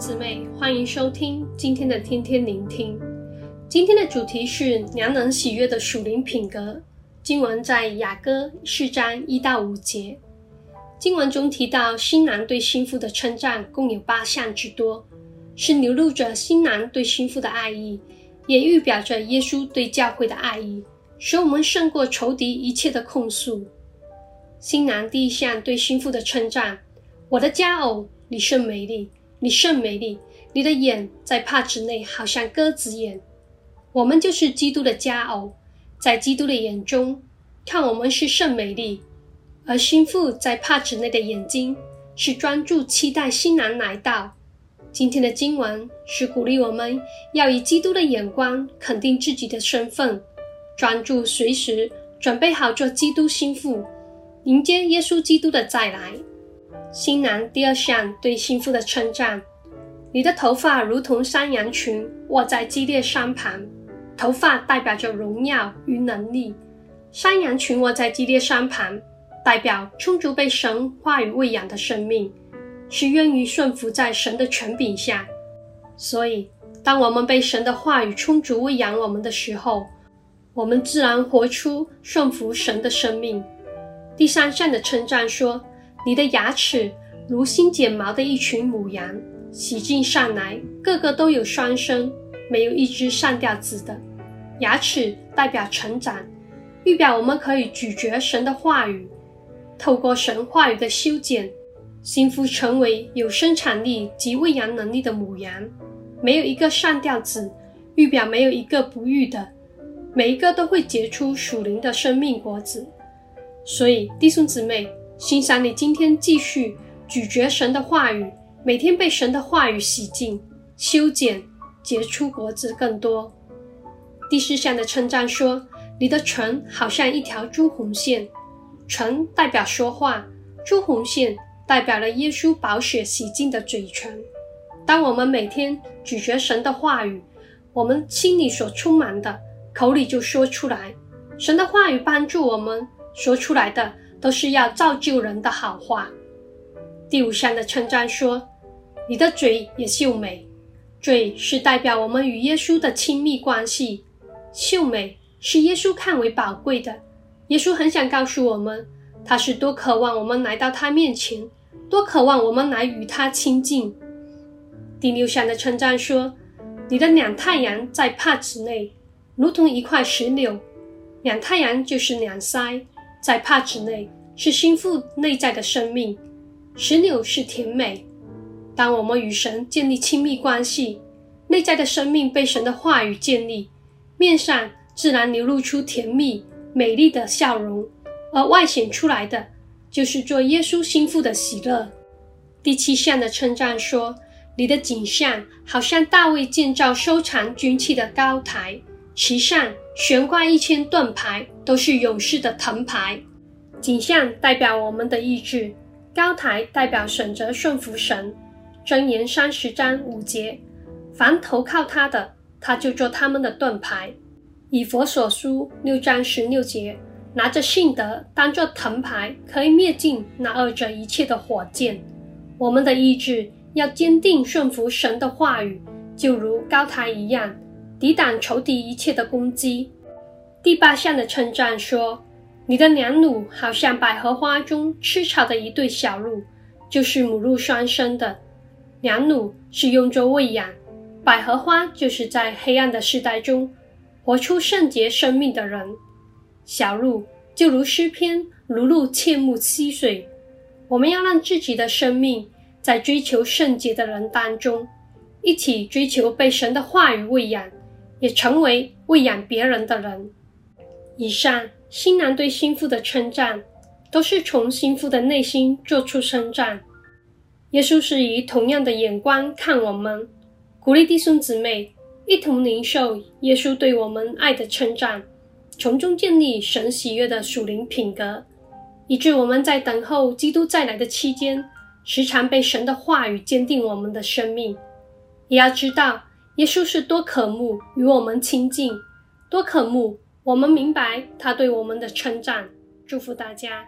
姊妹，欢迎收听今天的天天聆听。今天的主题是良人喜悦的属灵品格。经文在雅歌四章一到五节。经文中提到新郎对新妇的称赞共有八项之多，是流露着新郎对新妇的爱意，也预表着耶稣对教会的爱意，使我们胜过仇敌一切的控诉。新郎第一项对新妇的称赞：我的佳偶，你甚美丽。你甚美丽，你的眼在帕子内，好像鸽子眼。我们就是基督的佳偶，在基督的眼中看我们是甚美丽。而心腹在帕子内的眼睛是专注期待新郎来到。今天的经文是鼓励我们要以基督的眼光肯定自己的身份，专注随时准备好做基督心腹，迎接耶稣基督的再来。新郎第二项对新妇的称赞：你的头发如同山羊群卧在基列山旁。头发代表着荣耀与能力，山羊群卧在基列山旁，代表充足被神话语喂养的生命，是愿意顺服在神的权柄下。所以，当我们被神的话语充足喂养我们的时候，我们自然活出顺服神的生命。第三项的称赞说。你的牙齿如新剪毛的一群母羊，洗净上来，个个都有双生，没有一只上吊子的。牙齿代表成长，预表我们可以咀嚼神的话语，透过神话语的修剪，新妇成为有生产力及喂养能力的母羊，没有一个上吊子，预表没有一个不育的，每一个都会结出属灵的生命果子。所以弟兄姊妹。欣赏你今天继续咀嚼神的话语，每天被神的话语洗净、修剪，结出果子更多。第四项的称赞说：“你的唇好像一条朱红线。”唇代表说话，朱红线代表了耶稣宝血洗净的嘴唇。当我们每天咀嚼神的话语，我们心里所充满的，口里就说出来。神的话语帮助我们说出来的。都是要造就人的好话。第五项的称赞说：“你的嘴也秀美。”嘴是代表我们与耶稣的亲密关系，秀美是耶稣看为宝贵的。耶稣很想告诉我们，他是多渴望我们来到他面前，多渴望我们来与他亲近。第六项的称赞说：“你的两太阳在帕子内，如同一块石榴。”两太阳就是两腮。在帕子内是心腹内在的生命，石榴是甜美。当我们与神建立亲密关系，内在的生命被神的话语建立，面上自然流露出甜蜜美丽的笑容，而外显出来的就是做耶稣心腹的喜乐。第七项的称赞说：“你的景象好像大卫建造收藏军器的高台，其上。”悬挂一千盾牌，都是勇士的藤牌。景象代表我们的意志，高台代表选择顺服神。箴言三十章五节，凡投靠他的，他就做他们的盾牌。以佛所书六章十六节，拿着信德当作藤牌，可以灭尽那二者一切的火箭。我们的意志要坚定顺服神的话语，就如高台一样。抵挡仇敌一切的攻击。第八项的称赞说：“你的两乳好像百合花中吃草的一对小鹿，就是母鹿双生的。两乳是用作喂养，百合花就是在黑暗的世代中活出圣洁生命的人。小鹿就如诗篇，如鹿切慕溪水。我们要让自己的生命在追求圣洁的人当中，一起追求被神的话语喂养。”也成为喂养别人的人。以上新郎对新妇的称赞，都是从新妇的内心做出称赞。耶稣是以同样的眼光看我们，鼓励弟兄姊妹一同领受耶稣对我们爱的称赞，从中建立神喜悦的属灵品格，以致我们在等候基督再来的期间，时常被神的话语坚定我们的生命。也要知道。耶稣是多渴慕与我们亲近，多渴慕我们明白他对我们的称赞。祝福大家。